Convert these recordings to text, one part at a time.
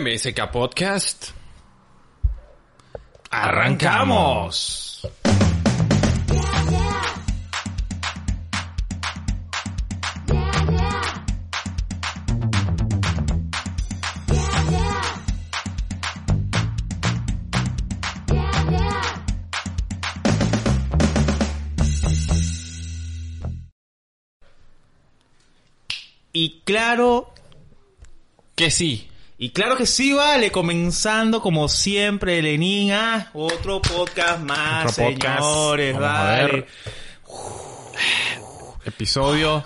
MSK Podcast. Arrancamos. Y claro, Que sí. Y claro que sí, vale, comenzando como siempre, Lenin, ah, otro podcast más, Otro podcast. señores, Vamos a vale. ver. Episodio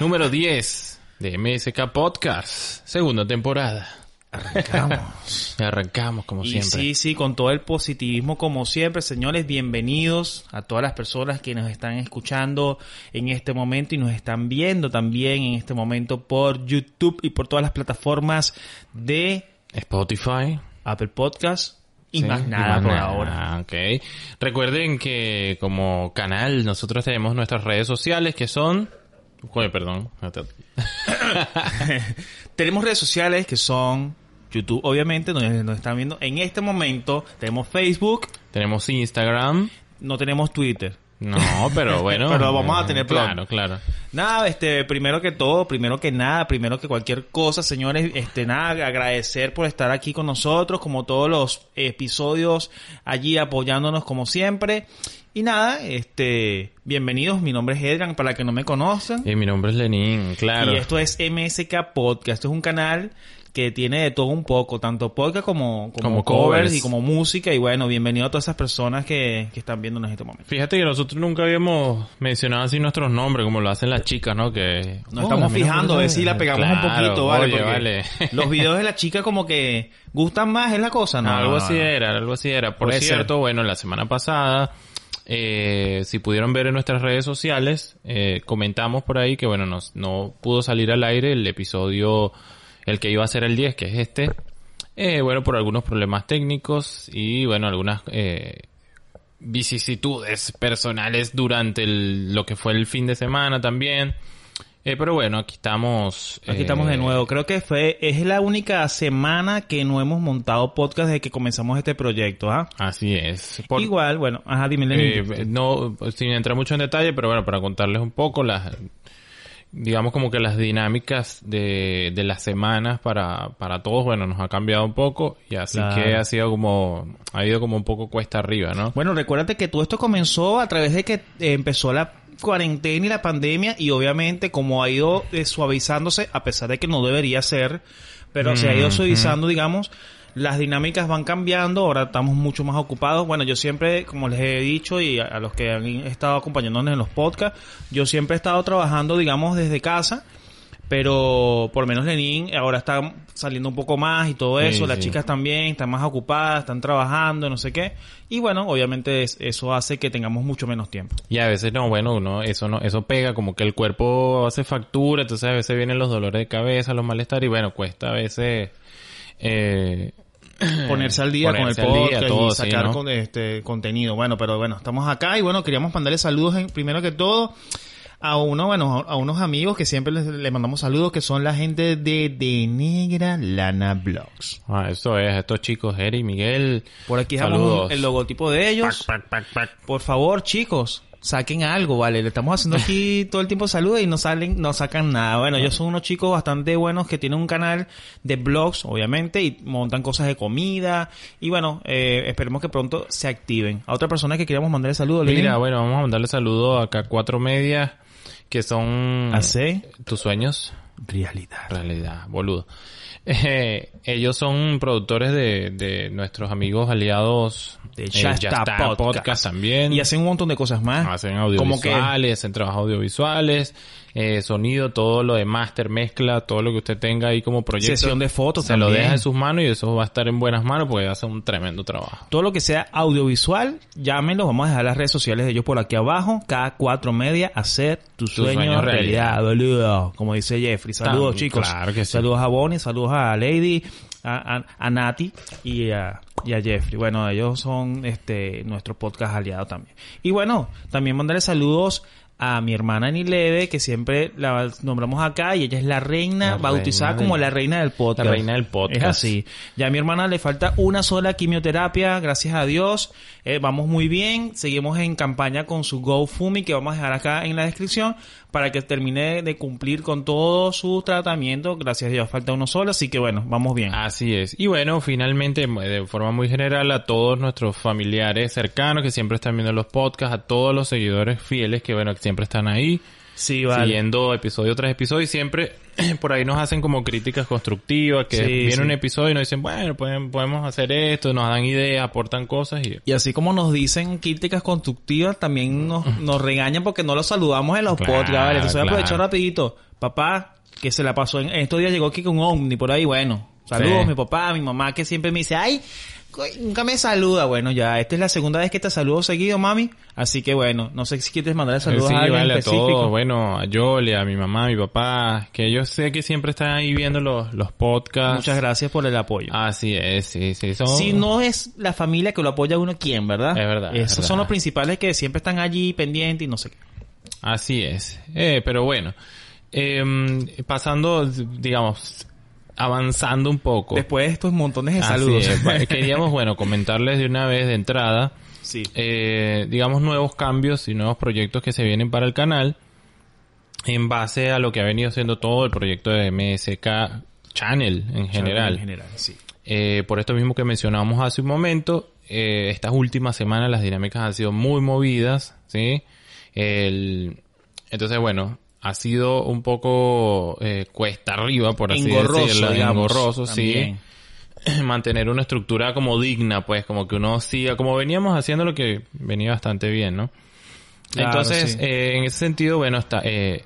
número 10 de MSK Podcast. Segunda temporada. Arrancamos. Y arrancamos como Y siempre. sí, sí, con todo el positivismo como siempre, señores, bienvenidos a todas las personas que nos están escuchando en este momento y nos están viendo también en este momento por YouTube y por todas las plataformas de Spotify. Apple Podcast y Sí, más y nada más por nada. ahora. Ok. Recuerden que como canal nosotros tenemos nuestras redes sociales que son... Joder, perdón. Tenemos redes sociales que son YouTube, obviamente, donde nos están viendo en este momento. Tenemos Facebook, tenemos Instagram. no tenemos Twitter. No, pero bueno. Pero vamos a tener Claro, claro. Nada, este, primero que todo, primero que nada, primero que cualquier cosa, señores, este, nada, agradecer por estar aquí con nosotros, como todos los episodios, allí apoyándonos como siempre. Y nada, este, bienvenidos, mi nombre es Edran, para que no me conocen. Y mi nombre es Lenin, claro. Y esto es MSK Podcast. Esto es un canal que tiene de todo un poco, tanto podcast como, como, Como covers, covers. y como música. Y bueno, bienvenido a todas esas personas que, que están viéndonos en este momento. Fíjate que nosotros nunca habíamos mencionado así nuestros nombres, como lo hacen las chicas, ¿no? Que Nos estamos fijando a ver si la pegamos un poquito, ¿vale? oye, Porque vale. los videos de la chica como que gustan más, es la cosa, ¿no? Algo así era, algo así era. Por Puede cierto, bueno, la semana pasada, eh, si pudieron ver en nuestras redes sociales, eh, comentamos por ahí que, bueno, nos, no pudo salir al aire el episodio, el que iba a ser el 10, que es este. Eh, bueno, por algunos problemas técnicos y, bueno, algunas eh, vicisitudes personales durante el- lo que fue el fin de semana también. Eh, pero bueno, aquí estamos. Aquí eh, estamos de nuevo. Creo que fue, es la única semana que no hemos montado podcast desde que comenzamos este proyecto, ¿ah? Así es. Por- Igual, bueno, ajá, dime. Eh, no, sin entrar mucho en detalle, pero bueno, para contarles un poco las, digamos como que las dinámicas de, de las semanas para, para todos, bueno, nos ha cambiado un poco y así Claro. que ha sido como, ha ido como un poco cuesta arriba, ¿no? Bueno, recuérdate que todo esto comenzó a través de que eh, empezó la cuarentena y la pandemia y obviamente como ha ido eh, suavizándose, a pesar de que no debería ser, pero se ha ido Ujú. suavizando, digamos, las dinámicas van cambiando, ahora estamos mucho más ocupados. Bueno, yo siempre, como les he dicho y a, a los que han estado acompañándonos en los podcasts, yo siempre he estado trabajando, digamos, desde casa. Pero por lo menos Lenin ahora está saliendo un poco más y todo Sí, eso. Las sí. chicas también están más ocupadas, están trabajando, no sé qué. Y bueno, obviamente es- eso hace que tengamos mucho menos tiempo. Y a veces no, bueno, uno, eso no, eso pega, como que el cuerpo hace factura, entonces a veces vienen los dolores de cabeza, los malestares, y bueno, cuesta a veces, eh, Ponerse al día Ponerse con el día, podcast todo, y sí, sacar ¿no? con este contenido. Bueno, pero bueno, estamos acá y bueno, queríamos mandarle saludos en- primero que todo a uno, bueno, a unos amigos que siempre les, les mandamos saludos, que son la gente de De Negra Lana Blogs. ah, eso es, estos chicos, Eri, Miguel, Por aquí dejamos el logotipo de ellos. Pac, pac, pac, pac. Por favor, chicos, saquen algo, ¿vale? Le estamos haciendo aquí todo el tiempo saludos y no salen, no sacan nada. Bueno, ellos son unos chicos bastante buenos que tienen un canal de blogs, obviamente, y montan cosas de comida. Y bueno, eh, esperemos que pronto se activen. A otra persona que queríamos mandarle saludos. Mira, bueno, vamos a mandarle saludo acá a Cuatro Medias, que son Hace tus sueños, realidad. realidad, boludo. Eh, ellos son productores de, de nuestros amigos aliados De eh, Ya Está Podcast. también. Y hacen un montón de cosas más. Hacen Como que audiovisuales, hacen trabajos audiovisuales, eh, sonido, todo lo de máster, mezcla, todo lo que usted tenga ahí como proyecto. Sesión de fotos Se lo deja en sus manos y eso va a estar en buenas manos porque hace un tremendo trabajo. todo lo que sea audiovisual, llámenlos, vamos a dejar las redes sociales de ellos por aquí abajo, cada cuatro media, hacer tu, sueño, sueño realidad, realidad. boludo, como dice Jeffrey. Saludos Tan- chicos. claro que sí. Saludos a Bonnie, saludos a Lady, a, a, a Nati y a, y a Jeffrey. Bueno, ellos son este nuestro podcast aliado también. Y bueno, también mandarle saludos a mi hermana Nileve, que siempre la nombramos acá, y ella es la reina, La bautizada reina como la reina del podcast. La reina del podcast. Es así. Ya a mi hermana le falta una sola quimioterapia, gracias a Dios. Eh, vamos muy bien. Seguimos en campaña con su GoFumi, que vamos a dejar acá en la descripción, para que termine de cumplir con todo su tratamiento. Gracias a Dios, falta uno solo, así que bueno, vamos bien. Así es. Y bueno, finalmente, de forma muy general, a todos nuestros familiares cercanos que siempre están viendo los podcasts, a todos los seguidores fieles que, bueno, que siempre están ahí, sí, vale. siguiendo episodio tras episodio y siempre por ahí nos hacen como críticas constructivas, que Sí, viene sí. un episodio y nos dicen, bueno, pueden- podemos hacer esto, nos dan ideas, aportan cosas y... Y así como nos dicen críticas constructivas, también nos, nos regañan porque no los saludamos en los Claro, podcasts. ¿vale? Entonces claro. aprovecho rapidito. Papá, que se la pasó en, en estos días llegó aquí con un ovni por ahí, bueno. Saludos, Sí. mi papá, mi mamá, que siempre me dice, ay, nunca me saluda. Bueno, ya, esta es la segunda vez que te saludo seguido, mami. Así que bueno, no sé si quieres mandar saludos sí, a alguien vale, a específico. todos, bueno, a Yoli, a mi mamá, a mi papá, que yo sé que siempre están ahí viendo los, los podcasts. Muchas gracias por el apoyo. Así es, sí, sí, son... Si no es la familia que lo apoya a uno, ¿quién, verdad? Es verdad, es Esos verdad. son los principales que siempre están allí pendientes y no sé qué. Así es. Eh, pero bueno, em, pasando, digamos, avanzando un poco. Después de estos montones de saludos. es. Queríamos, bueno, comentarles de una vez de entrada, sí. eh, digamos, nuevos cambios y nuevos proyectos que se vienen para el canal en base a lo que ha venido siendo todo el proyecto de MSK Channel en general. En general, sí. Eh, por esto mismo que mencionábamos hace un momento, eh, estas últimas semanas las dinámicas han sido muy movidas, ¿sí? El, entonces, bueno, ha sido un poco eh, cuesta arriba, por así Engorroso, decirlo, digamos, engorroso, también. sí. Mantener una estructura como digna, pues, como que uno siga, como veníamos haciendo lo que venía bastante bien, ¿no? Claro, Entonces, sí. eh, en ese sentido, bueno, está... Eh,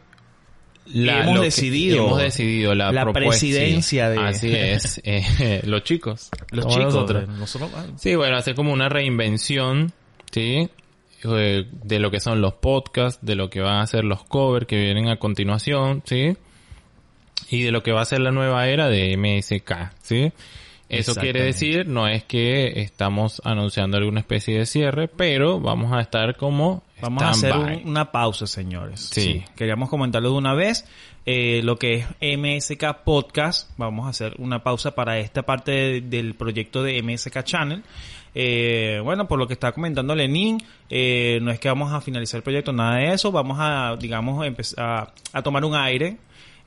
Hemos lo que- decidido. hemos decidido la, La propuesta, sí. presidencia de- así es eh, los chicos Los chicos. nosotros. nosotros, ah, Sí, bueno, hacer como una reinvención, ¿sí? De lo que son los podcasts, de lo que van a ser los covers que vienen a continuación, ¿sí? Y de lo que va a ser la nueva era de MSK, ¿sí? Eso quiere decir, no es que estamos anunciando alguna especie de cierre, pero vamos a estar como Vamos a hacer un- una pausa, señores. Sí. Queríamos comentarlo de una vez. Eh, lo que es MSK Podcast, vamos a hacer una pausa para esta parte de- del proyecto de MSK Channel. Eh, bueno, por lo que está comentando Lenin, eh, no es que vamos a finalizar el proyecto, nada de eso. Vamos a, digamos, empezar a, a tomar un aire.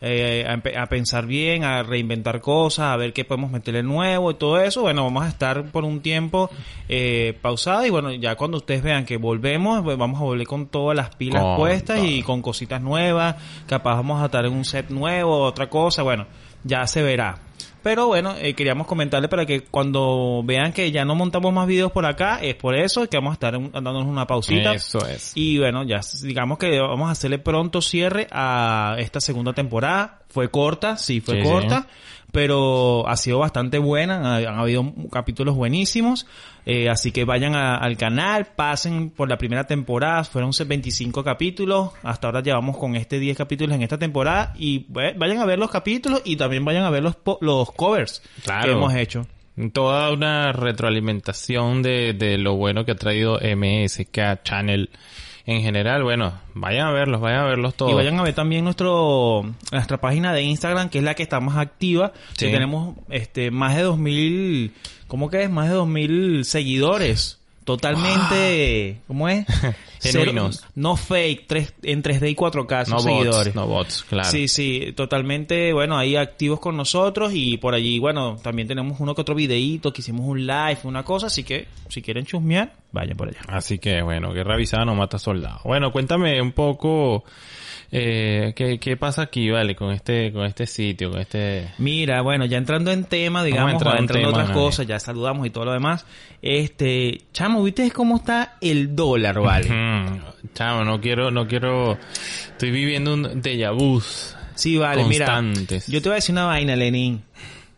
eh, a, pensar bien, a reinventar cosas, a ver qué podemos meterle nuevo y todo eso. Bueno, vamos a estar por un tiempo eh, pausado y bueno, ya cuando ustedes vean que volvemos, pues vamos a volver con todas las pilas puestas y con cositas nuevas. Capaz vamos a estar en un set nuevo, otra cosa. Bueno, ya se verá. Pero bueno, eh, queríamos comentarle para que cuando vean que ya no montamos más videos por acá, es por eso que vamos a estar dándonos una pausita. Eso es. Y bueno, ya digamos que vamos a hacerle pronto cierre a esta segunda temporada. Fue corta, sí, fue Sí, sí. Pero ha sido bastante buena. Han, han habido capítulos buenísimos. Eh, así que vayan a- al canal, pasen por la primera temporada. Fueron 25 capítulos. Hasta ahora llevamos con este 10 capítulos en esta temporada. Y eh, vayan a ver los capítulos y también vayan a ver los, los covers Claro. que hemos hecho. Toda una retroalimentación de, de lo bueno que ha traído MSK Channel en general. Bueno, vayan a verlos, vayan a verlos todos. Y vayan a ver también nuestro nuestra página de Instagram, que es la que está más activa. Sí. Que tenemos este más de 2000, ¿cómo que es? Más de 2000 seguidores. Totalmente, ¿cómo es? Genuinos. Cero- no fake, tres, en 3D y 4K no seguidores. bots, no bots, claro. Sí, sí, totalmente, bueno, ahí activos con nosotros y por allí, bueno, también tenemos uno que otro videíto, que hicimos un live, una cosa, así que si quieren chusmear, vayan por allá. Así que bueno, guerra avisada no mata soldado. Bueno, cuéntame un poco eh, ¿qué, qué pasa aquí, vale, con este, con este sitio, con este. Mira, bueno, ya entrando en tema, digamos, entrando en tema, otras cosas, ya saludamos y todo lo demás. Este, chamo, ¿viste cómo está el dólar, vale? Mm, chamo, no quiero, no quiero. Estoy viviendo un déjà vu. Sí, vale, Constantes. mira. Yo te voy a decir una vaina, Lenin.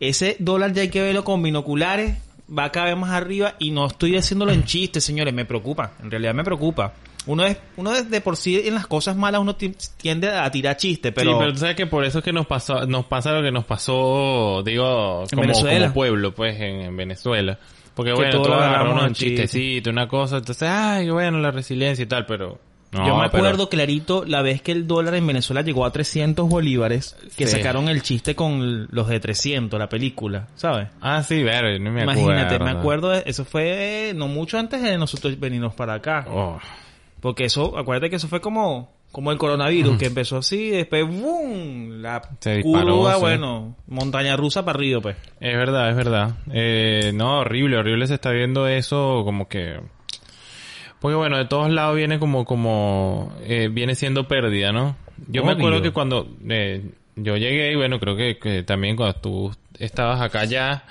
Ese dólar ya hay que verlo con binoculares, va cada vez más arriba y no estoy haciéndolo en chistes, señores, me preocupa. En realidad me preocupa. Uno es, uno es de por sí en las cosas malas uno ti- tiende a tirar chistes, pero, sí, pero tú sabes que por eso es que nos pasó, nos pasa lo que nos pasó, digo, como, Venezuela. como pueblo, pues, en, en Venezuela. Porque Que bueno, todo tú lo agarras agarramos unos en chiste. chistecitos, una cosa, entonces, ay, bueno, la resiliencia y tal, pero No, Yo me pero- acuerdo clarito la vez que el dólar en Venezuela llegó a 300 bolívares, que Sí. sacaron el chiste con los de 300, la película, ¿sabes? Ah, sí, ver, no me acuerdo. Imagínate, me acuerdo, eso fue no mucho antes de nosotros venirnos para acá. Oh, Porque eso, acuérdate que eso fue como, como el coronavirus, que empezó así, después ¡boom! La Se disparó, curva, sí. bueno, montaña rusa para arriba, pues. es verdad, es verdad. Eh, no, horrible, horrible se está viendo eso como que... Porque bueno, de todos lados viene como, como, eh, viene siendo pérdida, ¿no? Yo me acuerdo que cuando eh, yo llegué, y bueno, creo que, que también cuando tú estabas acá ya,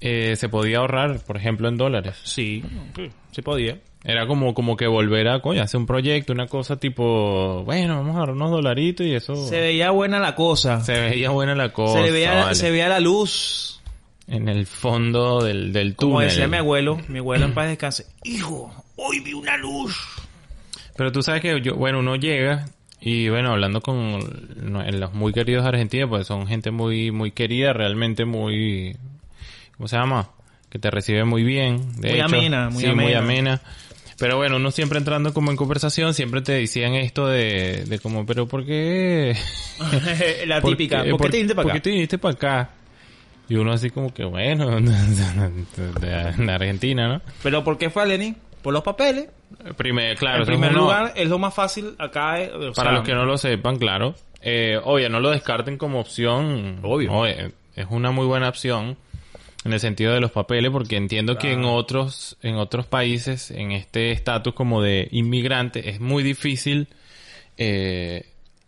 eh, se podía ahorrar, por ejemplo, en dólares. Sí, sí, sí podía. Era como, como que volver a, coño, hacer un proyecto, una cosa tipo, bueno, vamos a ahorrar unos dolaritos y eso... Se veía buena la cosa. Se veía buena la cosa. Se, le veía, vale. se veía la luz. En el fondo del, del túnel. Como decía mi abuelo, mi abuelo en paz descanse. Hijo, hoy vi una luz. Pero tú sabes que yo, bueno, uno llega y bueno, hablando con los muy queridos argentinos, pues son gente muy, muy querida, realmente muy, ¿cómo se llama? Que te recibe muy bien. De Muy hecho. amena, muy Sí, muy amena. Pero bueno, uno siempre entrando como en conversación, siempre te decían esto de, de como, pero ¿por qué? la ¿Por típica. ¿Por qué te viniste para ¿Por acá? qué te viniste para acá? Y uno así como que, bueno, de, de Argentina, ¿no? Pero ¿por qué fue a Lenin? Por los papeles. Primer, claro, en primer uno- lugar, es lo más fácil acá. eh, Para los que no lo sepan, claro. Eh, oye, no lo descarten como opción. Obvio. Es una muy buena opción en el sentido de los papeles, porque entiendo que en otros, en otros países, en este estatus como de inmigrante, es muy difícil eh,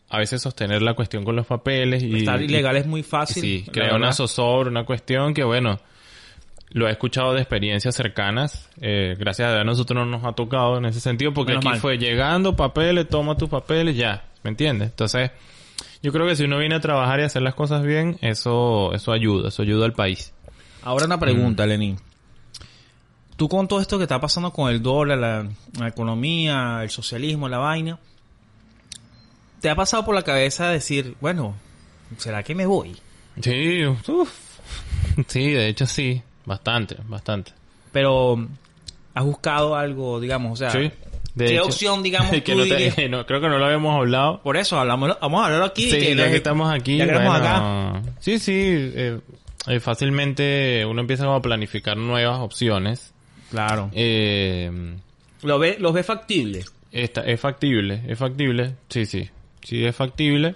a veces sostener la cuestión con los papeles y Estar y- ilegal es muy fácil. Sí, crea una zozobra, una cuestión que bueno, lo he escuchado de experiencias cercanas. Eh, gracias a Dios a nosotros no nos ha tocado en ese sentido porque Menos aquí mal. fue llegando papeles, toma tus papeles, ya, ¿me entiendes? Entonces, yo creo que si uno viene a trabajar y hacer las cosas bien, eso, eso ayuda, eso ayuda al país. Ahora una Mm. pregunta, Lenin. Tú con todo esto que está pasando con el dólar, la, la economía, el socialismo, la vaina, ¿te ha pasado por la cabeza decir, bueno, ¿será que me voy? Sí, uf. sí, de hecho sí, bastante, bastante. Pero, ¿has buscado algo, digamos, o sea, Sí. De ¿qué hecho- opción, digamos, que tú no te- dirías? no, creo que no lo habíamos hablado. Por eso, hablamos, vamos a hablarlo aquí. Sí, que ya que estamos aquí. Ya que estamos bueno, acá. Sí, sí. eh, eh, fácilmente uno empieza como a planificar nuevas opciones. Claro. Eh, ¿Lo ve, ¿Los ve factible? esta, es factible, es factible. Sí, sí. Sí, es factible.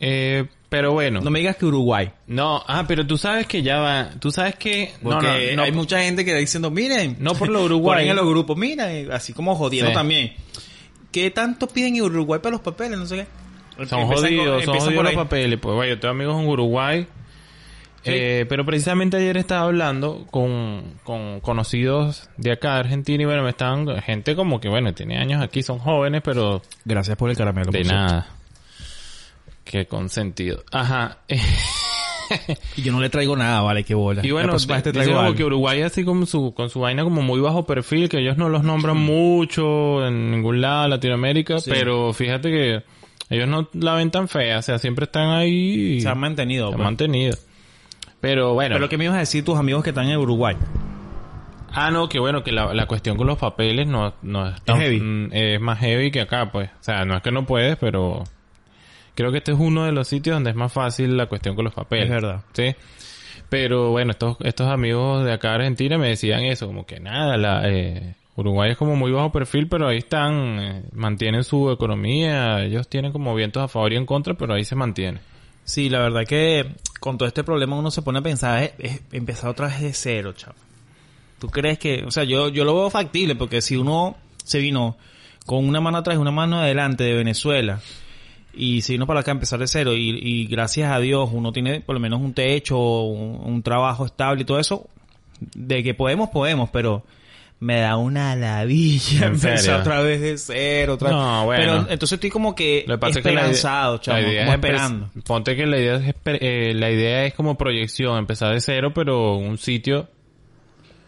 Eh, pero bueno. No me digas que Uruguay. No, ah, pero tú sabes que ya va. Tú sabes que. No, Porque no, no, hay mucha gente que está diciendo, miren. No por lo Uruguay. Ponen en los grupos, mira, y así como jodiendo Sí. también. ¿Qué tanto piden en Uruguay para los papeles? No sé qué. Son jodidos, con- son jodidos los papeles. Pues bueno, yo tengo amigos en Uruguay. Sí. Eh, pero precisamente ayer estaba hablando con, con conocidos de acá de Argentina y bueno, me estaban, gente como que bueno, tiene años aquí, son jóvenes, pero Gracias por el caramelo. de nada. Qué consentido. Ajá. Y yo no le traigo nada, vale, qué bola. y bueno, te dicen traigo como que Uruguay así como su, con su vaina como muy bajo perfil, que ellos no los nombran mucho en ningún lado Latinoamérica, Sí. pero fíjate que ellos no la ven tan fea, o sea, siempre están ahí. y Se han mantenido. se han pues. mantenido. Pero bueno. Pero lo que me ibas a decir tus amigos que están en Uruguay. Ah, no, que bueno, que la, la cuestión con los papeles no, no es tan... Es heavy. mm, es más heavy que acá, pues. O sea, no es que no puedes, pero... Creo que este es uno de los sitios donde es más fácil la cuestión con los papeles. Es verdad. Sí. Pero bueno, estos, estos amigos de acá de Argentina me decían eso, como que nada, la, eh, Uruguay es como muy bajo perfil, pero ahí están, eh, mantienen su economía, ellos tienen como vientos a favor y en contra, pero ahí se mantiene. Sí, la verdad que con todo este problema uno se pone a pensar, es, es empezar otra vez de cero, chavo. ¿Tú crees que, o sea, yo, yo lo veo factible porque si uno se vino con una mano atrás y una mano adelante de Venezuela y se vino para acá a empezar de cero y, gracias a Dios uno tiene por lo menos un techo, un, un trabajo estable y todo eso, de que podemos, podemos, pero me da una ladilla ¿En empezar otra vez de cero, otra No, bueno. Pero entonces estoy como que Lo que pasa es que la idea- esperanzado, chavo, la idea como es esperando. Ponte que la idea es, eh, la idea es como proyección, empezar de cero, pero un sitio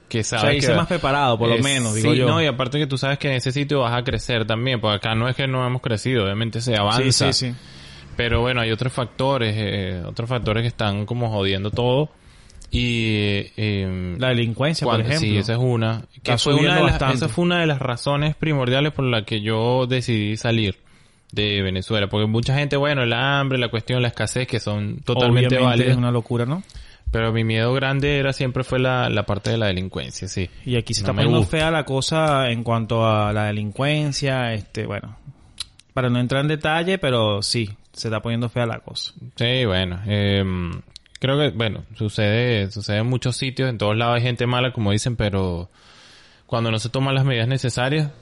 que O sabe sea, que más preparado, por lo menos, digo sí, yo. no, y aparte que tú sabes que en ese sitio vas a crecer también, porque acá no es que no hemos crecido, obviamente se avanza. sí, sí. Pero bueno, hay otros factores, eh, otros factores que están como jodiendo todo. Y... eh, La delincuencia, por ejemplo. Sí, esa es una. Que fue una de las- esa fue una de las razones primordiales por la que yo decidí salir de Venezuela. Porque mucha gente, bueno, el hambre, la cuestión, la escasez, que son totalmente Obviamente válidas. es una locura, ¿no? Pero mi miedo grande era siempre fue la, la parte de la delincuencia, sí. Y aquí se No está poniendo gusta. fea la cosa en cuanto a la delincuencia, este, bueno, para no entrar en detalle, pero sí, se está poniendo fea la cosa. Sí, bueno. eh, creo que, bueno, sucede, sucede en muchos sitios, en todos lados hay gente mala, como dicen, pero cuando no se toman las medidas necesarias,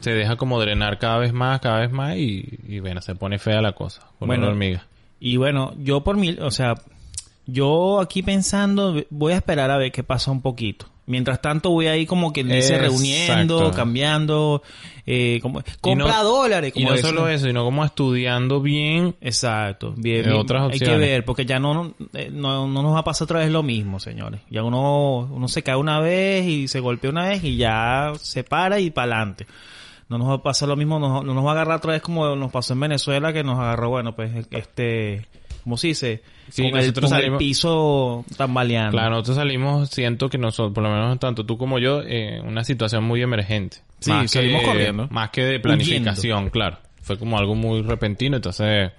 se deja como drenar cada vez más, cada vez más y, y bueno, se pone fea la cosa. Con Bueno, una hormiga. Y bueno, yo por mí, o sea, yo aquí pensando, voy a esperar a ver qué pasa un poquito. Mientras tanto voy ahí como que dice Exacto. reuniendo, cambiando, eh, como, compra no- dólares. Y Como no dicen. solo eso, sino como estudiando bien. Exacto, bien, Eh, bien. otras hay que ver, porque ya no, eh, no, no nos va a pasar otra vez lo mismo, señores. Ya uno, uno se cae una vez y se golpea una vez y ya se para y para adelante. No nos va a pasar lo mismo, no, no nos va a agarrar otra vez como nos pasó en Venezuela, que nos agarró, bueno, pues, este, ¿cómo se dice? Sí, con el, con el salimos- piso tambaleando. Claro, nosotros salimos, siento que nosotros, por lo menos tanto tú como yo, en una situación muy emergente. Sí, más salimos que, corriendo. Más que de planificación, claro. Fue como algo muy repentino, entonces...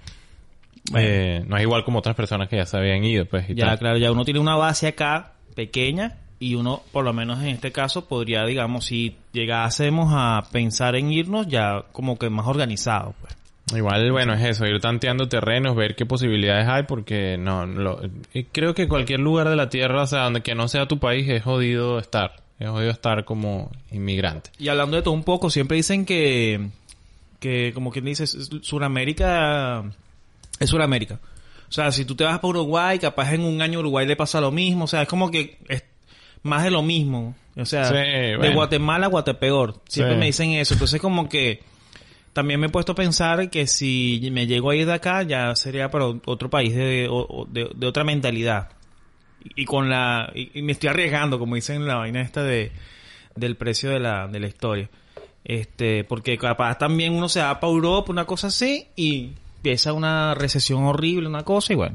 Bueno. eh, no es igual como otras personas que ya se habían ido, pues. y Ya, tal. claro, ya uno tiene una base acá pequeña y uno, por lo menos en este caso, podría, digamos, si llegásemos a pensar en irnos, ya como que más organizado, pues. Igual, bueno, es eso, ir tanteando terrenos, ver qué posibilidades hay, porque no, lo- creo que cualquier lugar de la tierra, o sea, donde que no sea tu país, es jodido estar. Es jodido estar como inmigrante. Y hablando de todo un poco, siempre dicen que, que como quien dice, Suramérica es Suramérica. O sea, si tú te vas para Uruguay, capaz en un año Uruguay le pasa lo mismo. O sea, es como que es más de lo mismo. O sea, Sí, de. Guatemala a Guatepeor. Siempre Sí. me dicen eso. Entonces como que también me he puesto a pensar que si me llego a ir de acá, ya sería para otro país de, de, de otra mentalidad. Y, y con la... Y, y me estoy arriesgando, como dicen en la vaina esta de del precio de la, de la historia. Este, porque capaz también uno se va para Europa, una cosa así, y empieza una recesión horrible, una cosa, y bueno.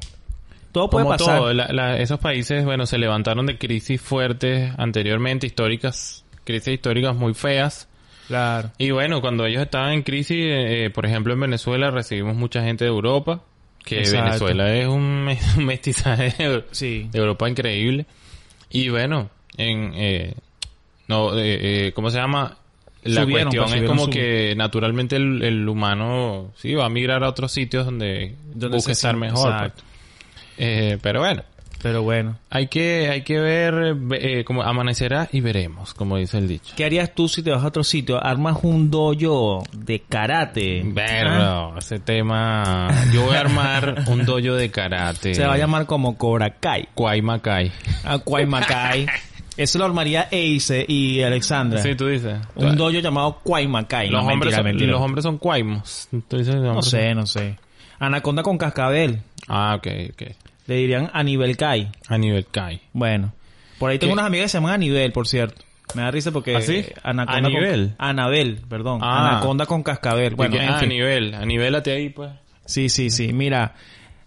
Todo puede Como pasar. todo, la- la- esos países, bueno, se levantaron de crisis fuertes anteriormente, históricas, crisis históricas muy feas. Claro. Y bueno, cuando ellos estaban en crisis, eh, por ejemplo en Venezuela recibimos mucha gente de Europa, que Exacto. Venezuela es un, me- un mestizaje de, Sí. de Europa increíble. Y bueno, en, eh, no, eh, eh, ¿cómo se llama? La Subieron, cuestión pues, es subieron como que naturalmente el, el humano sí va a migrar a otros sitios donde, Donde busque estar mejor. Pues. Eh, pero bueno, Pero bueno. hay que, hay que ver, eh, como amanecerá y veremos, como dice el dicho. ¿Qué harías tú si te vas a otro sitio? ¿Armas un dojo de karate? ¿Ah? Verlo, ese tema. Yo voy a armar un dojo de karate. Se va a llamar como Cobra Kai. Kwai Makai. Ah, Kwai Makai. Eso lo armaría Ace y Alexandra. Sí, tú dices. Un dojo llamado Kwai Makai. los, No, hombres mentira, son, mentira. los hombres son Kwaimos. Tú dices, los No sé, no sé. Anaconda con cascabel. Ah, ok, ok. Le dirían a nivel Kai. A nivel Kai. Bueno. Por ahí tengo ¿Qué? unas amigas que se llaman Anibel, por cierto. Me da risa porque... ¿Ah, sí? Anaconda ¿Anibel? Con, Anabel, perdón. Ah. Anaconda con cascabel. Bueno, en ah, fin. nivel. A nivelate ahí, pues. Sí, sí, sí. Mira...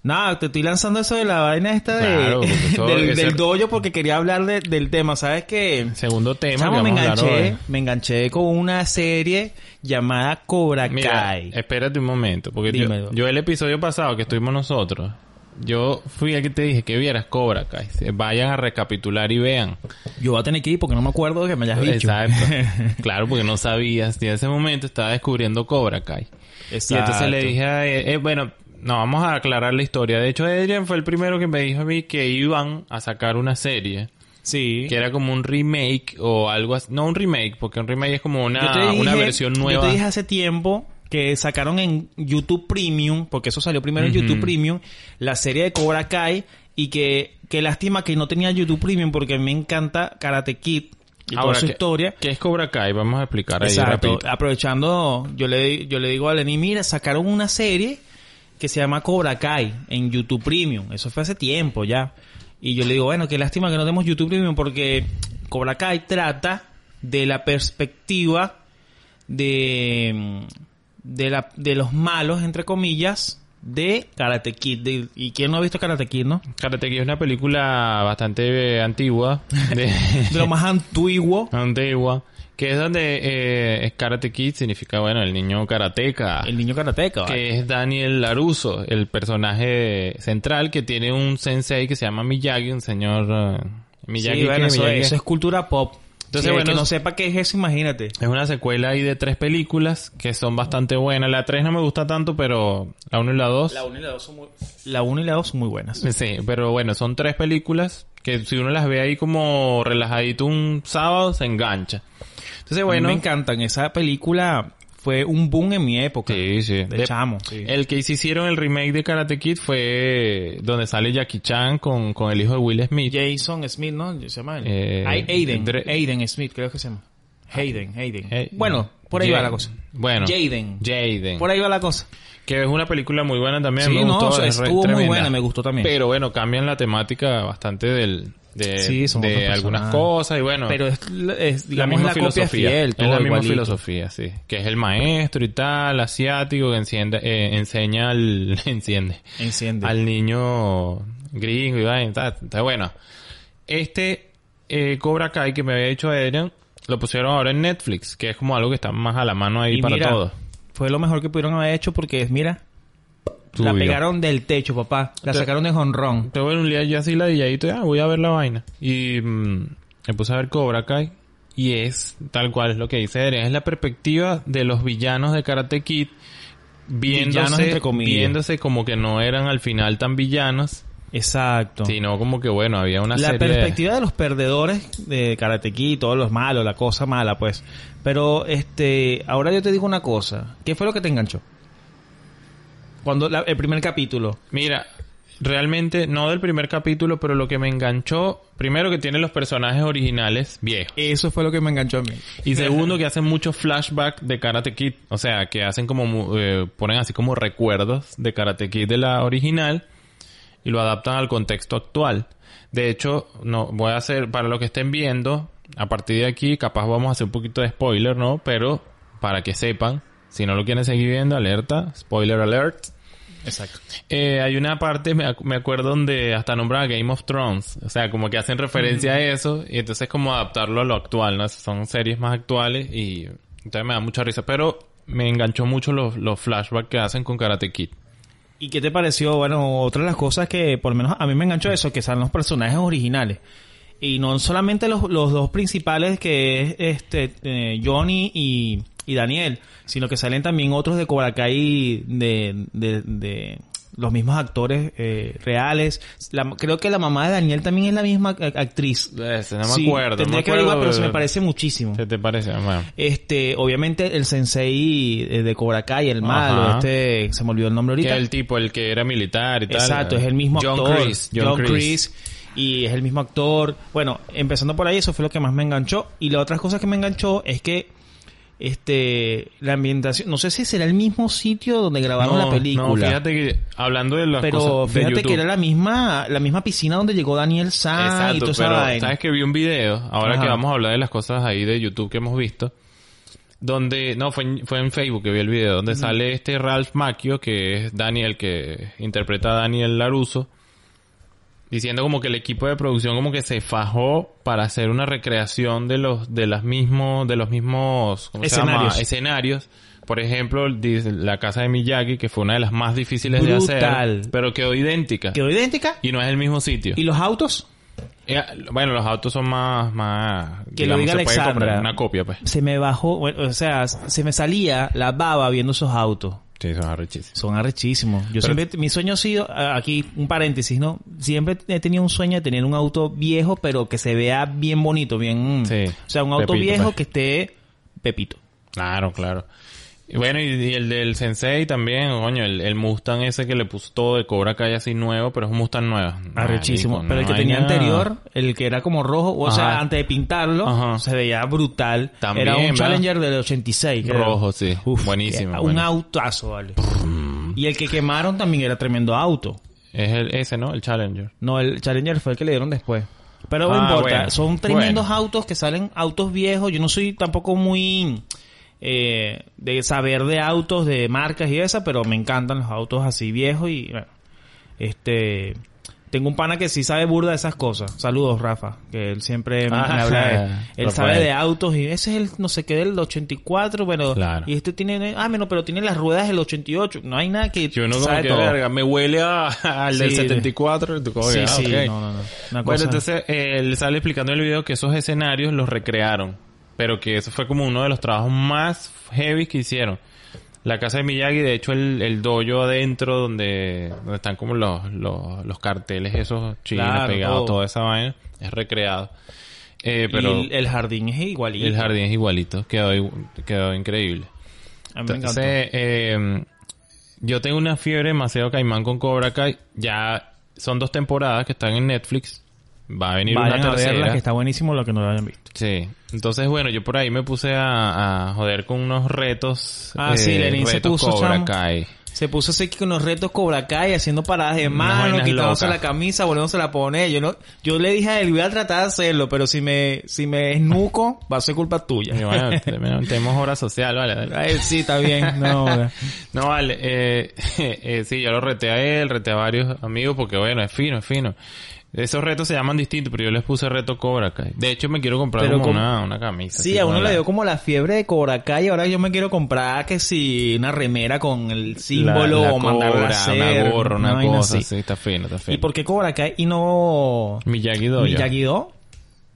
Nada, te estoy lanzando eso de la vaina esta de, Claro, del, del dojo porque quería hablar de- del tema. ¿Sabes qué? Segundo tema Chamo, que me enganché, me enganché con una serie llamada Cobra Mira, Kai. espérate un momento, porque yo el episodio pasado que estuvimos nosotros, yo fui el que te dije que vieras Cobra Kai. Vayan a recapitular y vean. Yo voy a tener que ir porque no me acuerdo de que me hayas dicho. Exacto. claro, porque no sabías. Y en ese momento estaba descubriendo Cobra Kai. Y entonces le dije a eh, eh, bueno, no, vamos a aclarar la historia. De hecho, Adrian fue el primero que me dijo a mí que iban a sacar una serie. Sí. Que era como un remake o algo así. No un remake, porque un remake es como una, dije- una versión nueva. Yo te dije hace tiempo que sacaron en YouTube Premium, porque eso salió primero en. YouTube Premium, la serie de Cobra Kai y que, que lástima que no tenía YouTube Premium porque me encanta Karate Kid y toda su ¿qué- historia. ¿Qué es Cobra Kai? Vamos a explicar ahí Exacto. rapidito. Aprovechando, yo le, yo le digo a Lenny, mira, sacaron una serie que se llama Cobra Kai en YouTube Premium. Eso fue hace tiempo ya. Y yo le digo, bueno, qué lástima que no tenemos YouTube Premium porque Cobra Kai trata de la perspectiva de, de, la, de los malos, entre comillas, de Karate Kid. De- ¿Y quién no ha visto Karate Kid, no? Karate Kid es una película bastante eh, antigua. De, De lo más antiguo. antigua. Que es donde eh, Karate Kid significa, bueno, el niño karateca. El niño karateca. ¿vale? que es Daniel Laruso, el personaje central que tiene un sensei que se llama Miyagi, un señor eh, Miyagi. sí, bueno, Miyagi. eso es cultura pop. Entonces, Sí, bueno, que no sepa qué es eso, imagínate. Es una secuela ahí de tres películas que son bastante buenas. La 3 no me gusta tanto, pero la 1 y la 2... La 1 y la 2 son muy, la uno y la dos son muy buenas. Sí, pero bueno, son tres películas que si uno las ve ahí como relajadito un sábado, se engancha. Entonces, Bueno, bueno... me encantan. Esa película fue un boom en mi época. Sí, sí. De chamo, sí. El que hicieron el remake de Karate Kid fue donde sale Jackie Chan con, con el hijo de Will Smith. Jason Smith, ¿no? Se llama él. Eh, Aiden. Dre- Aiden Smith, creo que se llama. Hayden, Hayden. Eh, bueno, por ahí va la cosa. Bueno. Jaden. Jaden. Por ahí va la cosa. Que es una película muy buena también. Sí, me no, gustó. o sea, es re- estuvo muy buena, me gustó también. Pero bueno, cambian la temática bastante del, de, Sí, de algunas cosas y bueno. Pero es, es, la misma la filosofía. fiel. es todo la misma igualito. filosofía, sí. Que es el maestro y tal, asiático, que enciende, eh, enseña al, enciende, Enciende. al niño gringo y vaina, tal. Está bueno. Este eh, Cobra Kai que me había dicho Adrian, lo pusieron ahora en Netflix, que es como algo que está más a la mano ahí Y para mira, todos. Fue lo mejor que pudieron haber hecho porque, mira, la pegaron del techo, papá. La Te- sacaron de jonrón. Te voy un día yo así ladilladito y ah, voy a ver la vaina. Y mm, me puse a ver Cobra Kai. Y es tal cual es lo que dice Adrián. Es la perspectiva de los villanos de Karate Kid. Viéndose, entre comillas. viéndose como que no eran al final tan villanos. Exacto. Sino como que bueno, había una la serie perspectiva de los perdedores de Karate Kid, todos los malos, la cosa mala, pues. Pero, este, ahora yo te digo una cosa. ¿Qué fue lo que te enganchó? Cuando la- el primer capítulo. Mira, realmente no del primer capítulo, pero lo que me enganchó, primero que tiene los personajes originales viejos. Eso fue lo que me enganchó a mí. Y segundo, que hacen muchos flashbacks de Karate Kid. O sea, que hacen como, eh, ponen así como recuerdos de Karate Kid de la original y lo adaptan al contexto actual. De hecho, no, voy a hacer, para lo que estén viendo, a partir de aquí, capaz vamos a hacer un poquito de spoiler, ¿no? Pero, para que sepan, si no lo quieren seguir viendo, alerta, spoiler alert. Exacto. Eh, hay una parte, me, ac- me acuerdo, donde hasta nombran a Game of Thrones. O sea, como que hacen referencia a eso. Y entonces como adaptarlo a lo actual, ¿no? Son series más actuales y entonces me da mucha risa. Pero me enganchó mucho los, los flashbacks que hacen con Karate Kid. ¿Y qué te pareció? Bueno, otra de las cosas que por lo menos a mí me enganchó eso, que salen los personajes originales. Y no solamente los, los dos principales que es este eh, Johnny y, y Daniel, sino que salen también otros de Cobra Kai de, de, de los mismos actores eh, reales. La- creo que la mamá de Daniel también es la misma actriz. Ese, no me Sí, acuerdo. no Tendría me que averiguar, pero se me parece muchísimo. ¿Qué te parece? Bueno. Este, obviamente el sensei eh, de Cobra Kai, el malo, Ajá. este, se me olvidó el nombre Que ahorita. el tipo, el que era militar y tal. Exacto, es el mismo John actor. Chris. John, Chris. Y es el mismo actor. Bueno, empezando por ahí, eso fue lo que más me enganchó. Y la otra cosa que me enganchó es que este la ambientación, no sé si será el mismo sitio donde grabaron No, la película. No, fíjate que hablando de las pero cosas de fíjate que era la misma la misma piscina donde llegó Daniel San y Exacto, toda esa pero vaina. sabes que vi un video, ahora Ajá. que vamos a hablar de las cosas ahí de YouTube que hemos visto, donde, no, fue en, fue en Facebook que vi el video, donde sale este Ralph Macchio, que es Daniel, que interpreta a Daniel Laruso, diciendo como que el equipo de producción como que se fajó para hacer una recreación de los, de las mismos, de los mismos, ¿cómo se llama? Escenarios. Escenarios. Por ejemplo, la casa de Miyagi, que fue una de las más difíciles de hacer, pero quedó idéntica. Quedó idéntica. Y no es el mismo sitio. ¿Y los autos? Eh, Bueno, los autos son más, más, Que lo diga se puede Alexandra. comprar una copia, pues. Se me bajó, bueno, o sea, se me salía la baba viendo esos autos. Sí, son arrechísimos. Son arrechísimos. Yo Pero- siempre, mi sueño ha sido, aquí un paréntesis, ¿no? Siempre he tenido un sueño de tener un auto viejo, pero que se vea bien bonito, bien... Sí. O sea, un auto Pepito, viejo pues. que esté pepito. Claro, claro. Bueno, y, y el del Sensei también, coño, el, el Mustang ese que le puso todo de Cobra Kai así nuevo, pero es un Mustang nuevo. Arrechísimo. Marico, pero el que tenía nada. anterior, el que era como rojo, o sea, antes de pintarlo, Ajá. se veía brutal. También, era un ¿verdad? Challenger del 86. creo. Rojo, sí. Buenísimo, Un bueno. autazo, vale. Y el que quemaron también era tremendo auto. Es el, ese, ¿no? El Challenger. No, el Challenger fue el que le dieron después. Pero no Ah, importa, bueno. son tremendos Bueno. autos que salen autos viejos. Yo no soy tampoco muy eh, de saber de autos, de marcas y esa, pero me encantan los autos así viejos y bueno, este tengo un pana que sí sabe burda de esas cosas. Saludos, Rafa, que él siempre me, Ah, me habla de... Él Rafael. sabe de autos y ese es el no sé qué del 84, pero... Claro. Y este tiene... Ah, bueno, pero tiene las ruedas del 88. No hay nada que... Yo no como sabe que todo. verga, me huele a, al del Sí. 74. y tú como Sí, que, ah, sí, ok. no, no, no. Una Bueno, cosa- entonces eh, él sale explicando en el video que esos escenarios los recrearon, pero que eso fue como uno de los trabajos más heavy que hicieron. La casa de Miyagi, de hecho, el, el dojo adentro donde, donde están como los, los, los carteles esos chinos Claro, pegados, todo. toda esa vaina, es recreado. Eh, Y pero el, el jardín es igualito. el jardín es igualito, quedó, quedó increíble. A mí me encantó. Entonces, eh, yo tengo una fiebre demasiado caimán con Cobra Kai. Ya son dos temporadas que están en Netflix. Va a venir Vayan una a tercera. verla, que está buenísimo lo que no lo hayan visto. Sí. Entonces, bueno, yo por ahí me puse a, a joder con unos retos. Ah, sí, Lenin se puso, Cobra. Kai. Se puso así con unos retos Cobra Kai, haciendo paradas de mano, quitándose locas. la camisa, volviéndose a poner. Yo no, yo le dije a él, voy a tratar de hacerlo, pero si me, si me esnuco, va a ser culpa tuya. Y bueno, te- tenemos hora social, vale. dale. Ay, sí, está bien. No. No, vale. Eh, eh, sí, yo lo reté a él, reté a varios amigos porque, bueno, es fino, es fino. Esos retos se llaman distintos, pero yo les puse reto Cobra Kai. De hecho, me quiero comprar como como- una, una camisa. Sí, a uno le dio como la fiebre de Cobra Kai. Ahora yo me quiero comprar que si una remera con el símbolo la- la o mandarla cobra, a hacer. una gorra, una, cosa, así. sí, está fino, está fino. ¿Y por qué Cobra Kai y no Miyagi Dojo. Miyagi-Do?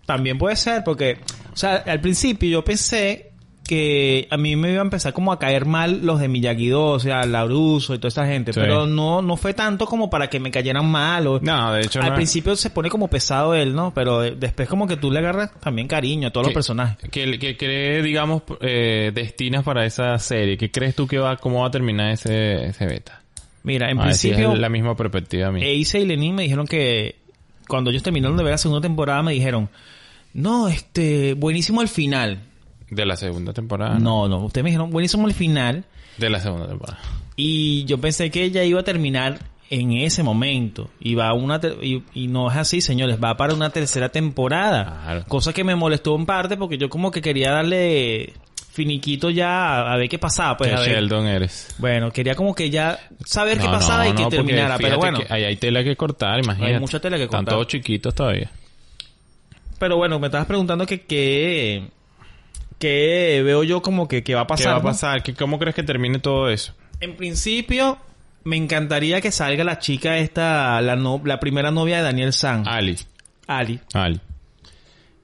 También puede ser, porque, o sea, al principio yo pensé que a mí me iba a empezar como a caer mal los de Miyagi-Do, o sea, Lauruso y toda esta gente, Sí. pero no no fue tanto como para que me cayeran mal o... No, de hecho al no. principio se pone como pesado él, ¿no? Pero de- después como que tú le agarras también cariño a todos los personajes. Que, que cree, digamos, eh, destinas para esa serie. ¿Qué crees tú que va, cómo va a terminar ese, ese beta? Mira, en A ver si principio, es la misma perspectiva a mí. Eise y Lenin me dijeron que cuando ellos terminaron de ver la segunda temporada me dijeron, no, este, buenísimo el final. De la segunda temporada. No, no, ustedes me dijeron, buenísimo el final. De la segunda temporada. Y yo pensé que ella iba a terminar en ese momento. Y va a una y, y no es así, señores, va para una tercera temporada. Claro. Cosa que me molestó en parte porque yo como que quería darle finiquito ya a, ver qué pasaba, pues ¿Qué a ver. Sheldon eres? Bueno, quería como que ya saber qué No, pasaba no, y que no, terminara, pero bueno. que ahí hay tela que cortar, imagínate. Hay mucha tela que Están cortar. todos chiquitos todavía. Pero bueno, me estabas preguntando que qué que veo yo como que, que va a pasar. ¿Qué va a ¿no? pasar? ¿Qué- ¿Cómo crees que termine todo eso? En principio, me encantaría que salga la chica esta, la, no- la primera novia de Daniel San, Ali. Ali. Ali.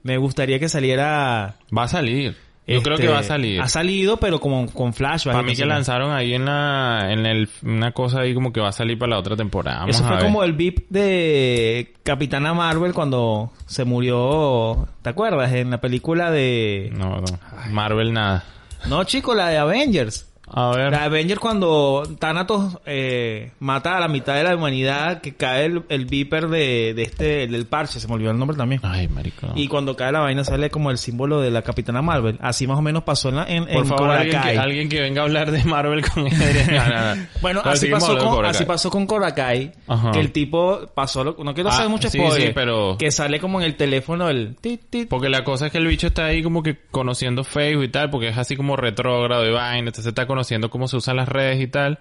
Me gustaría que saliera... Va a salir. Yo este, creo que va a salir. Ha salido, pero como con flashback. Para mí que lanzaron ahí en la, en el, una cosa ahí como que va a salir para la otra temporada. Vamos Eso a fue ver. como el beep de Capitana Marvel cuando se murió, ¿te acuerdas? En la película de... No, no. Marvel nada. No, chico, la de Avengers. A ver. La de Avengers cuando Thanatos eh, mata a la mitad de la humanidad, que cae el, el Viper de, de este, del parche, se me olvidó el nombre también. Ay, marico. Y cuando cae la vaina sale como el símbolo de la Capitana Marvel. Así más o menos pasó en, la, en, Por en favor, Cobra alguien que, Kai. alguien que venga a hablar de Marvel con él. No, no, no. Bueno, así pasó, con, así pasó con Cobra Kai. Ajá. Que el tipo pasó... lo- no quiero Ah, hacer mucho sí, spoiler. sí, pero- Que sale como en el teléfono el... tit, tit. Porque la cosa es que el bicho está ahí como que conociendo Facebook y tal, porque es así como retrógrado y vaina, entonces está conociendo cómo se usan las redes y tal,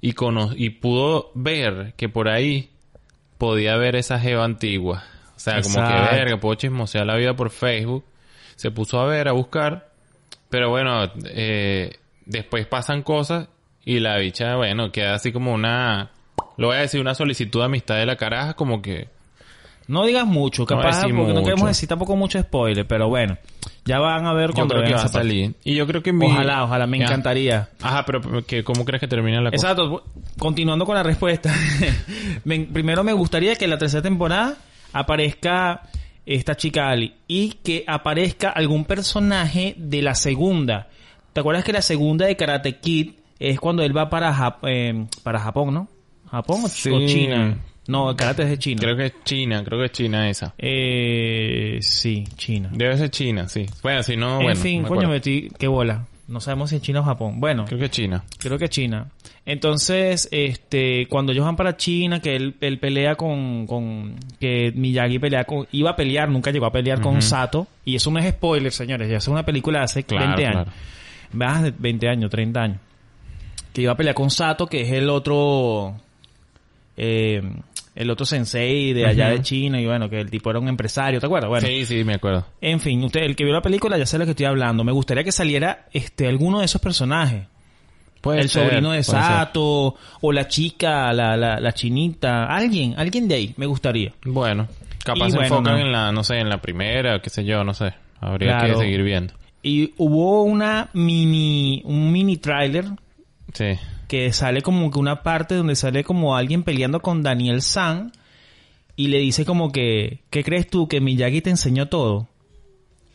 y, cono y pudo ver que por ahí podía ver esa jeva antigua. O sea, como que verga, puedo chismosear la vida por Facebook. Se puso a ver, a buscar, pero bueno, eh, después pasan cosas y la bicha, bueno, queda así como una, lo voy a decir, una solicitud de amistad de la caraja, como que No digas mucho, No capaz, decir porque no queremos decir tampoco mucho spoiler, pero bueno. Ya van a ver yo cuando creo que vean va a salir. Y yo creo que mi... Ojalá, ojalá, me Ya. encantaría. Ajá, pero que, ¿cómo crees que termina la cosa? Exacto. Continuando con la respuesta. Me- primero me gustaría que en la tercera temporada aparezca esta chica Ali y que aparezca algún personaje de la segunda. ¿Te acuerdas que la segunda de Karate Kid es cuando él va para, Jap- eh, para Japón, ¿no? ¿Japón o, Sí. o China? No, el karate es de China. Creo que es China, creo que es China esa. Eh, sí, China. Debe ser China, sí. Bueno, si no, en bueno. fin, me coño, metí... Qué bola. No sabemos si es China o Japón. Bueno, Creo que es China. Creo que China. Entonces, este, cuando ellos van para China, que él, él pelea con, con, que Miyagi pelea con, iba a pelear, nunca llegó a pelear con Sato, y eso no es spoiler, señores, ya es una película de hace Claro, 20 años. claro. más de 20 años, 30 años. Que iba a pelear con Sato, que es el otro... Eh, el otro sensei de allá de China y bueno, que el tipo era un empresario, ¿te acuerdas? Bueno, Sí, sí, me acuerdo. en fin, usted, el que vio la película ya sabe lo que estoy hablando. Me gustaría que saliera este alguno de esos personajes. Puede el ser, sobrino de ser. Sato, o la chica, la, la, la chinita, alguien, alguien de ahí, me gustaría. Bueno, capaz Y se bueno, enfocan no. en la, no sé, en la primera, qué sé yo, no sé. Habría Claro. que seguir viendo. Y hubo una mini, un mini trailer Sí. Que sale como que una parte donde sale como alguien peleando con Daniel San y le dice como que, ¿qué crees tú que Miyagi te enseñó todo?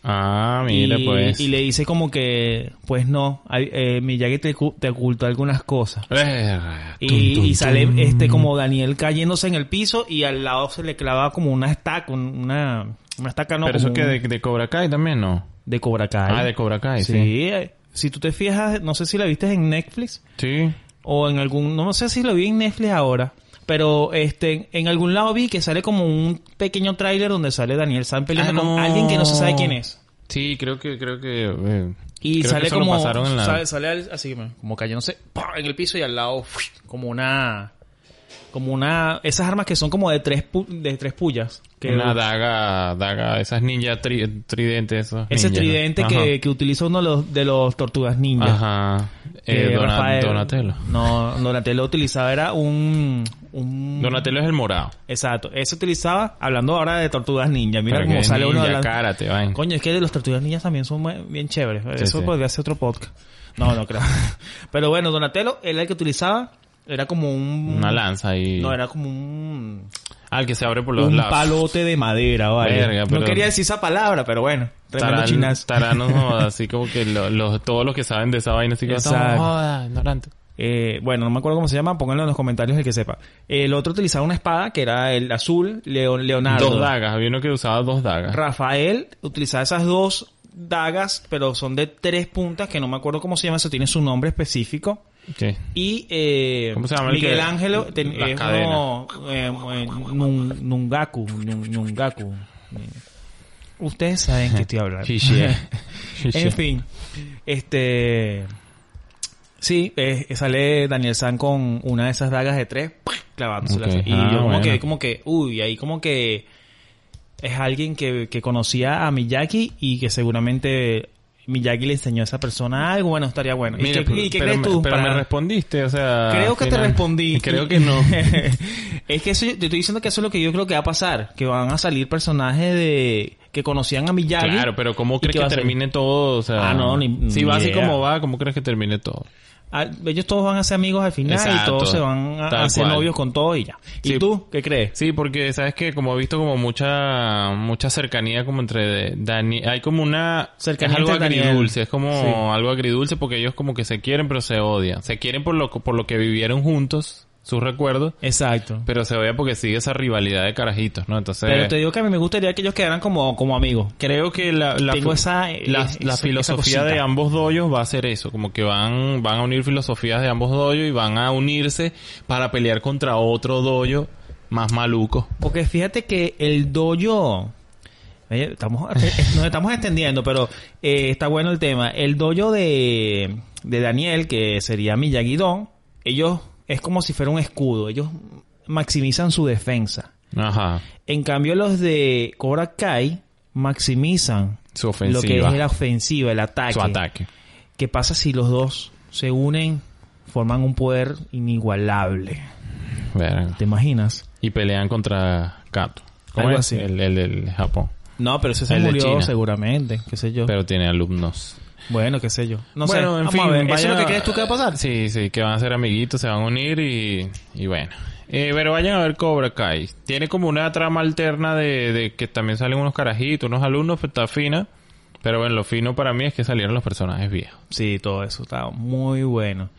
Ah, mira, y, pues. y le dice como que, pues no, eh, Miyagi te, te ocultó algunas cosas. Eh, Y, tum, tum, y sale tum. este como Daniel cayéndose en el piso y al lado se le clava como una estaca, un- una, una estaca no Pero eso que un- de, de Cobra Kai también, ¿no? de Cobra Kai. Ah, de Cobra Kai, sí. sí. eh, Si tú te fijas, no sé si la viste en Netflix Sí. O en algún, no sé si lo vi en Netflix ahora, pero este, en algún lado vi que sale como un pequeño tráiler donde sale Daniel San peleando Ah, con alguien que no se sabe quién es. Sí, creo que, creo que... eh, Y creo que sale lo como, pasaron en la- sale, sale al- así como cayéndose ¡pah! en el piso y al lado como una, como una, esas armas que son como de tres, pu- de tres pullas. Que Una daga, daga, esas ninja tri- tridentes. esos ese tridente que, que utiliza uno de los, de los tortugas ninja. Ajá. Eh, que Dona- Rafael- Donatello. No, Donatello utilizaba era un, un Donatello es el morado. Exacto, ese utilizaba, hablando ahora de tortugas ninja, mira Pero cómo sale uno ninja, de las... karate, vaina. Coño, es que de los tortugas ninjas también son muy- bien chéveres. Sí, Eso sí. podría ser otro podcast. No, no creo. Pero bueno, Donatello, era el que utilizaba, era como un... Una lanza y... No, era como un... Ah, el que se abre por los un lados. palote de madera, vale. Verga, pero- No quería decir esa palabra, pero bueno. Tremendo Taran- chinazo. Taranos, no, así como que lo- los- todos los que saben de esa vaina, así que Exacto. "No joda, ignorante. Eh, bueno, no me acuerdo cómo se llama, pónganlo en los comentarios el que sepa. El otro utilizaba una espada, que era el azul, Leo- Leonardo. Dos dagas, había uno que usaba dos dagas. Rafael utilizaba esas dos dagas, pero son de tres puntas, que no me acuerdo cómo se llama, eso tiene su nombre específico. Sí. Y eh, ¿Cómo se llama el Miguel Ángel es uno, eh, eh, nun- Nungaku, nun- Nungaku. Ustedes saben que estoy hablando. En fin, este... Sí, eh, sale Daniel San con una de esas dagas de tres, clavándose Ok. Y Ah, yo como bueno. que, como que, uy, ahí como que es alguien que, que conocía a Miyagi y que seguramente Miyagi le enseñó a esa persona algo, bueno, estaría bueno. ¿Y qué, y qué pero, crees tú? pero para- me respondiste, o sea... Creo que te respondí. Creo que no. es que eso, te estoy diciendo que eso es lo que yo creo que va a pasar. Que van a salir personajes de que conocían a Miyagi. Claro, pero ¿cómo ¿Y crees que termine todo? O sea, Ah, no, ni- si ni va así como va, ¿cómo crees que termine todo? Ah, ellos todos van a ser amigos al final y todos se van a hacer cual. novios con todos y ya. ¿Y Sí. tú qué crees? Sí, porque sabes que como he visto como mucha mucha cercanía como entre Dani, hay como una Cercanía es algo Daniel. agridulce, es como Sí. algo agridulce porque ellos como que se quieren pero se odian, se quieren por lo por lo que vivieron juntos, sus recuerdos, Exacto. pero se odia porque sigue esa rivalidad de carajitos, ¿no? Entonces Pero te digo que a mí me gustaría que ellos quedaran como, como amigos. creo que la, la, Tengo esa- eh, la, esa- la esa filosofía de ambos doyos va a ser eso, como que van, van a unir filosofías de ambos doyos y van a unirse para pelear contra otro doyo más maluco. Porque fíjate que el dojo... eh, Estamos, nos estamos extendiendo, pero eh, está bueno el tema. El dojo de, de Daniel, que sería Miyagi-Do, ellos es como si fuera un escudo. Ellos maximizan su defensa. Ajá. En cambio, los de Cobra Kai maximizan Su lo ofensiva. que es la ofensiva, el ataque. su ataque. ¿Qué pasa si los dos se unen, forman un poder inigualable? Verga. ¿Te imaginas? Y pelean contra Kato. ¿Cómo Algo es? así. El, el del Japón. No, pero ese se El murió seguramente, qué sé yo. Pero tiene alumnos. Bueno, qué sé yo. No bueno, sé, en vamos fin. a ver. ¿Eso es lo que crees tú que va a pasar? Sí, sí, que van a ser amiguitos, se van a unir y, y bueno. Eh, pero vayan a ver Cobra Kai. Tiene como una trama alterna de, de que también salen unos carajitos, unos alumnos, pues está fina. Pero bueno, lo fino para mí es que salieron los personajes viejos. Sí, todo eso está muy bueno.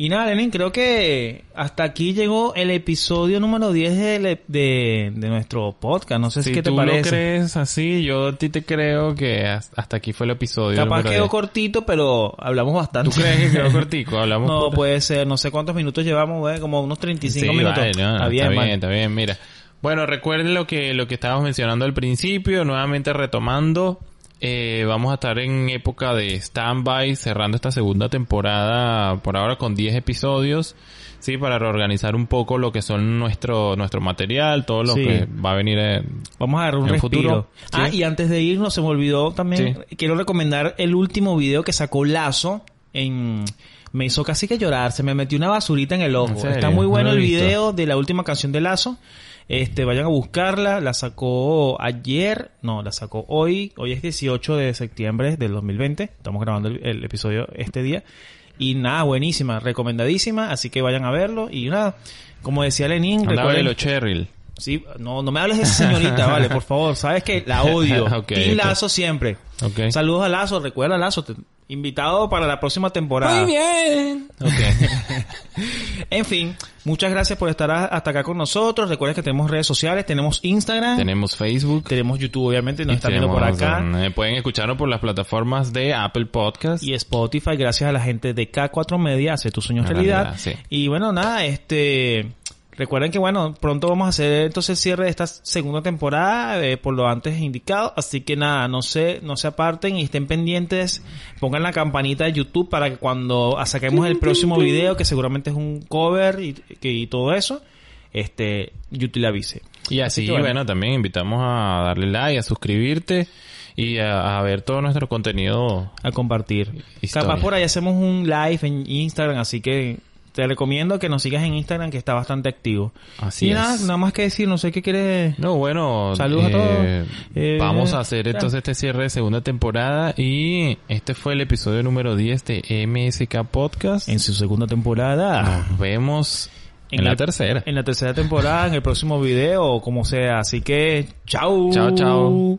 Y nada, Lenin, creo que hasta aquí llegó el episodio número 10 de, de, de nuestro podcast. No sé Si qué te tú parece. lo crees así, yo a ti te creo que has- hasta aquí fue el episodio. Capaz número quedó 10. cortito, pero hablamos bastante. ¿Tú crees que quedó cortico? Hablamos No, puede ser. No sé cuántos minutos llevamos, güey. Como unos 35 Sí, minutos. vale, no, está bien, está bien, está bien, mira. Bueno, recuerden lo que, lo que estábamos mencionando al principio, nuevamente retomando. Eh, vamos a estar en época de stand-by, cerrando esta segunda temporada por ahora con 10 episodios. Sí, para reorganizar un poco lo que son nuestro nuestro material, todo lo Sí. que va a venir en, Vamos a dar un futuro, Ah, y antes de irnos se me olvidó también, quiero recomendar el último video que sacó Lazo en... Me hizo casi que llorar, se me metió una basurita en el ojo. Está muy bueno el video de la última canción de Lazo. Este, vayan a buscarla, la sacó ayer, no, la sacó hoy, hoy es 18 de septiembre del 2020, estamos grabando el, el episodio este día. Y nada, buenísima, recomendadísima, así que vayan a verlo. Y nada, como decía Lenin, recuerden- los Cheryl. Sí, no, no me hables de esa señorita, vale, por favor. Sabes que la odio. Ok. Lazo siempre. Saludos a Lazo, recuerda a Lazo, te- invitado para la próxima temporada. bien. Ok. En fin, muchas gracias por estar hasta acá con nosotros. Recuerden que tenemos redes sociales, tenemos Instagram, tenemos Facebook. tenemos YouTube, obviamente, nos y están viendo por acá. eh, pueden escucharnos por las plataformas de Apple Podcast. Y Spotify, gracias a la gente de K4 Media, hace tus sueños realidad. realidad, sí. Y bueno, nada, este... Recuerden que bueno, pronto vamos a hacer entonces el cierre de esta segunda temporada eh, por lo antes indicado, así que nada, no se no se aparten y estén pendientes, pongan la campanita de YouTube para que cuando saquemos el próximo video, que seguramente es un cover y, que- y todo eso, este YouTube le avise. Y así, que bueno. bueno. también invitamos a darle like, a suscribirte y a, a ver todo nuestro contenido. a compartir. Historia. Capaz por ahí hacemos un live en Instagram, así que te recomiendo que nos sigas en Instagram, que está bastante activo. Así y es. nada, nada más que decir, no sé qué quieres. No, bueno, Saludos a todos. Eh, vamos a hacer entonces este cierre de segunda temporada y este fue el episodio número 10 de MSK Podcast. En su segunda temporada. Nos vemos en, la el- tercera. En la tercera temporada, en el próximo video, o como sea. Así que, chao. Chao, chao.